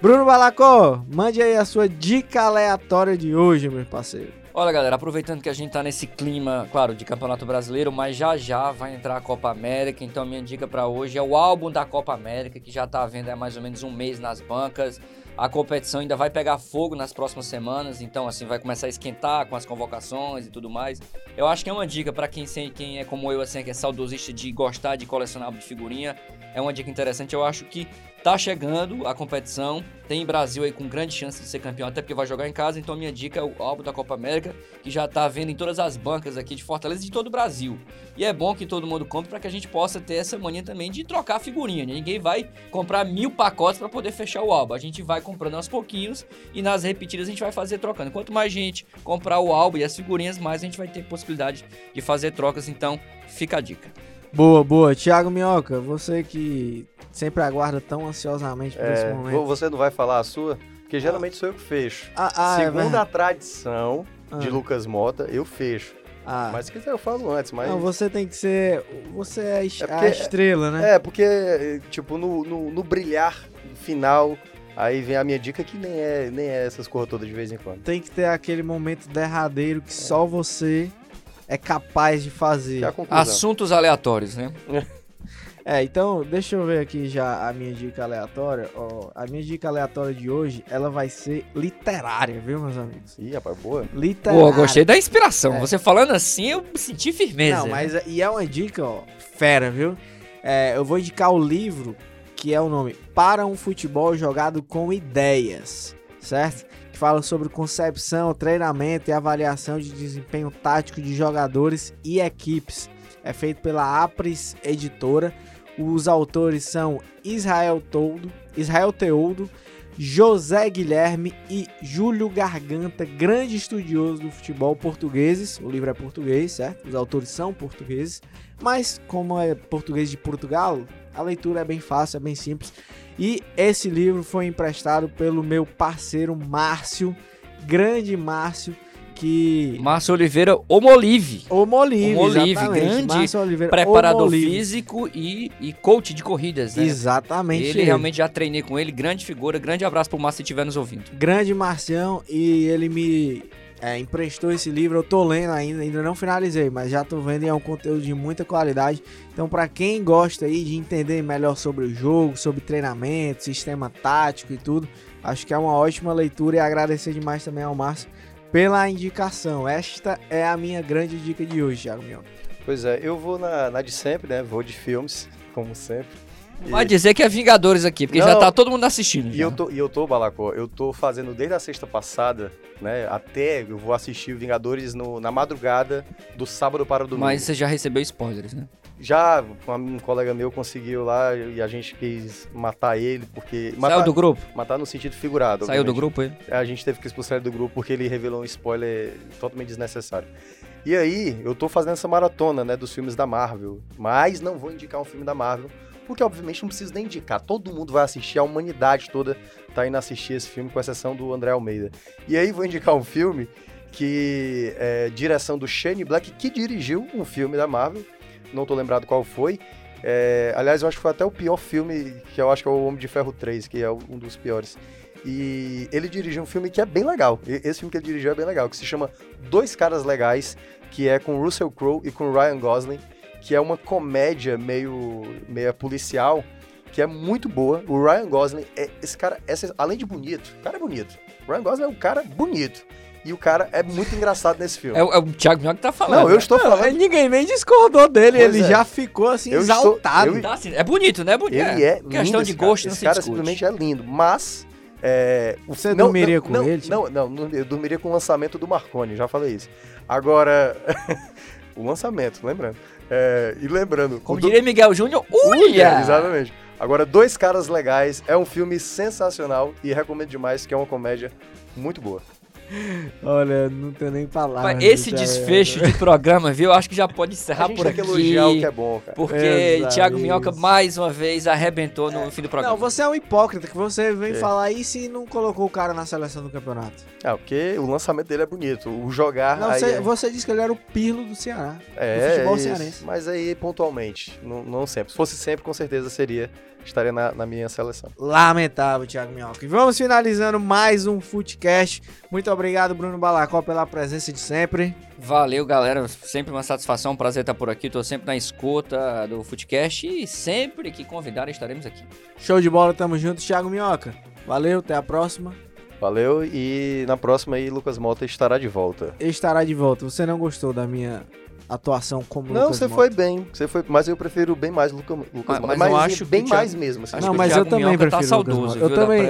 Bruno Balacó, mande aí a sua dica aleatória de hoje, meu parceiro. Olha, galera, aproveitando que a gente tá nesse clima, claro, de Campeonato Brasileiro, mas já já vai entrar a Copa América, então a minha dica pra hoje é o álbum da Copa América, que já tá à venda há mais ou menos um mês nas bancas. A competição ainda vai pegar fogo nas próximas semanas, então assim vai começar a esquentar com as convocações e tudo mais. Eu acho que é uma dica pra quem, quem é como eu, assim, que é saudosista de gostar de colecionar de figurinha. É uma dica interessante. Eu acho que tá chegando a competição. Tem Brasil aí com grande chance de ser campeão, até porque vai jogar em casa. Então, minha dica é o álbum da Copa América, que já tá vendo em todas as bancas aqui de Fortaleza e de todo o Brasil. E é bom que todo mundo compre para que a gente possa ter essa mania também de trocar figurinha. né? Ninguém vai comprar mil pacotes para poder fechar o álbum. A gente vai comprando aos pouquinhos e nas repetidas a gente vai fazer trocando. Quanto mais gente comprar o álbum e as figurinhas, mais a gente vai ter possibilidade de fazer trocas. Então, fica a dica. Boa, boa. Tiago Minhoca, você que sempre aguarda tão ansiosamente por esse É, momento. você não vai falar a sua? Porque geralmente sou eu que fecho. Ah, ah, é Segundo a verdade. tradição de Ah. Lucas Mota, eu fecho. Ah. Mas se quiser eu falo antes, mas... Não, você tem que ser. Você é a É a porque- estrela, né? É, porque, tipo, no, no, no brilhar final, aí vem a minha dica que nem é, nem é essas coisas todas de vez em quando. Tem que ter aquele momento derradeiro que só você é capaz de é fazer. conclusão. Assuntos aleatórios, né? É, então, deixa eu ver aqui já a minha dica aleatória. Ó, a minha dica aleatória de hoje, ela vai ser literária, viu, meus amigos? Ih, rapaz, boa. Literária. Pô, gostei da inspiração. É. Você falando assim, eu senti firmeza. Não, mas é- e é uma dica, ó, fera, viu? É, eu vou indicar o livro que é o nome Para um Futebol Jogado com Ideias, certo? Que fala sobre concepção, treinamento e avaliação de desempenho tático de jogadores e equipes. É feito pela Apris Editora. Os autores são Israel Toldo, Israel Teoldo, José Guilherme e Júlio Garganta, grande estudioso do futebol portugueses. O livro é português, certo? Os autores são portugueses, mas como é português de Portugal, a leitura é bem fácil, é bem simples. E esse livro foi emprestado pelo meu parceiro Márcio, grande Márcio, que Márcio Oliveira Omolive. Omolive, Omolive, grande Márcio Oliveira, Preparador Omolive. físico e, e coach de corridas, né? Exatamente. Ele realmente já treinei com ele, grande figura, grande abraço pro Márcio se estiver nos ouvindo. grande Marcião e ele me é, emprestou esse livro. Eu tô lendo ainda, ainda não finalizei, mas já tô vendo e é um conteúdo de muita qualidade. Então, para quem gosta aí de entender melhor sobre o jogo, sobre treinamento, sistema tático e tudo, acho que é uma ótima leitura e agradecer demais também ao Márcio pela indicação. Esta é a minha grande dica de hoje, Thiago Mioca. Pois é, eu vou na, na de sempre, né? Vou de filmes, como sempre. Vai dizer que é Vingadores aqui, porque Não. já tá todo mundo assistindo. E já. eu tô, e eu tô, Balacó, eu tô fazendo desde a sexta passada, né? Até eu vou assistir o Vingadores no- na madrugada do sábado para o domingo. Mas você já recebeu spoilers, né? Já um colega meu conseguiu lá e a gente quis matar ele, porque. Matar, Saiu do grupo? matar no sentido figurado. Saiu do obviamente. grupo ele? A gente teve que expulsar ele do grupo porque ele revelou um spoiler totalmente desnecessário. E aí, eu tô fazendo essa maratona, né, dos filmes da Marvel. Mas não vou indicar um filme da Marvel, porque obviamente não preciso nem indicar. Todo mundo vai assistir, a humanidade toda tá indo assistir esse filme, com exceção do André Almeida. E aí vou indicar um filme que é direção do Shane Black, que dirigiu um filme da Marvel. Não tô lembrado qual foi. É, aliás, eu acho que foi até o pior filme, que eu acho que é o Homem de Ferro 3, que é um dos piores. E ele dirigiu um filme que é bem legal. Esse filme que ele dirigiu é bem legal, que se chama Dois Caras Legais, que é com Russell Crowe e com Ryan Gosling, que é uma comédia meio, meio policial, que é muito boa. O Ryan Gosling, é, esse cara, essa, além de bonito, o cara é bonito. Ryan Gosling é um cara bonito. E o cara é muito engraçado nesse filme. É, o- é o Thiago Minhoca que tá falando. Não, eu estou Não, falando. ninguém nem discordou dele, Pois ele é. já ficou assim Eu estou- exaltado. eu- Tá, assim, é bonito, né? Bonito. Ele é lindo. Questão de esse cara. gosto, não Esse se cara discute. simplesmente é lindo. Mas. é, o- Você dormiria com não, ele? Não, não, não, eu dormiria com o lançamento do Marconi, já falei isso. Agora. o lançamento, lembrando. É, e lembrando. Como o do- diria Miguel Júnior, uia! Exatamente. Agora, Dois Caras Legais é um filme sensacional e recomendo demais, que é uma comédia muito boa. Olha, não tenho nem palavras. Rapaz, Esse desfecho de programa, viu? Eu acho que já pode encerrar a gente por tem aqui. que elogiar o que é bom, cara. Porque Exato, Thiago Minhoca isso. mais uma vez arrebentou no fim do programa. Não, você é um hipócrita, que você vem É. falar isso e não colocou o cara na seleção do campeonato. Ah, porque o lançamento dele é bonito. O jogar. Não, aí você, é... você disse que ele era o pirlo do Ceará. É, do futebol isso. cearense. Mas aí, pontualmente, não, não sempre. Se fosse sempre, com certeza seria. Estaria na, na minha seleção. Lamentável, Thiago Minhoca. E vamos finalizando mais um Footcast. Muito obrigado, Bruno Balacó, pela presença de sempre. Valeu, galera. Sempre uma satisfação, um prazer estar por aqui. Tô sempre na escuta do Footcast e sempre que convidarem estaremos aqui. Show de bola, tamo junto, Thiago Minhoca. Valeu, até a próxima. Valeu e na próxima aí, Lucas Mota estará de volta. Estará de volta. Você não gostou da minha atuação como Não, Lucas você Mota? foi bem. Você foi, mas eu prefiro bem mais Luca, Lucas Mas- Mota. mas eu Mais- acho bem o Thiago- mais mesmo. assim. Acho Não, que o mas eu também Minhoca tá prefiro o Lucas saudoso. Eu também-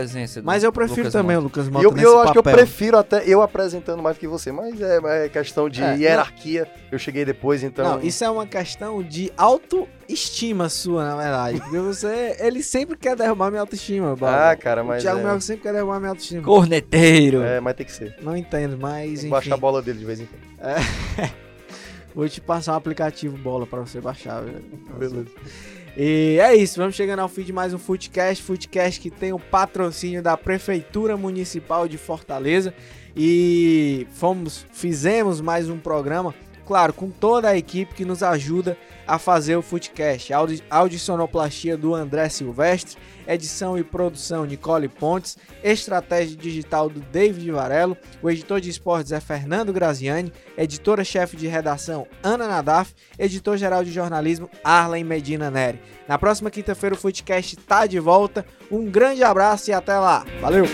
Mas eu prefiro Lucas também o Lucas E Mota eu, eu acho que eu prefiro até eu apresentando mais que você, mas é, é questão de É, hierarquia. Eu cheguei depois, então. Não, isso é uma questão de autoestima sua, na verdade. Porque você. Ele sempre quer derrubar minha autoestima. Ah, cara, O mas. Thiago é, sempre quer derrubar minha autoestima. Corneteiro. é, mas tem que ser. Não entendo, mas Tem que enfim. baixar a bola dele de vez em quando. Vou te passar um aplicativo bola pra você baixar, velho. Beleza. E é isso, vamos chegando ao fim de mais um Footcast. Footcast que tem o patrocínio da Prefeitura Municipal de Fortaleza. E fomos, fizemos mais um programa, claro, com toda a equipe que nos ajuda a fazer o Footcast. Audi audicionoplastia do André Silvestre, edição e produção Nicole Pontes, estratégia digital do David Varelo, o editor de esportes é Fernando Graziani, editora-chefe de redação Ana Nadaf, editor-geral de jornalismo Arlen Medina Neri. Na próxima quinta-feira o Footcast tá de volta. Um grande abraço e até lá. Valeu!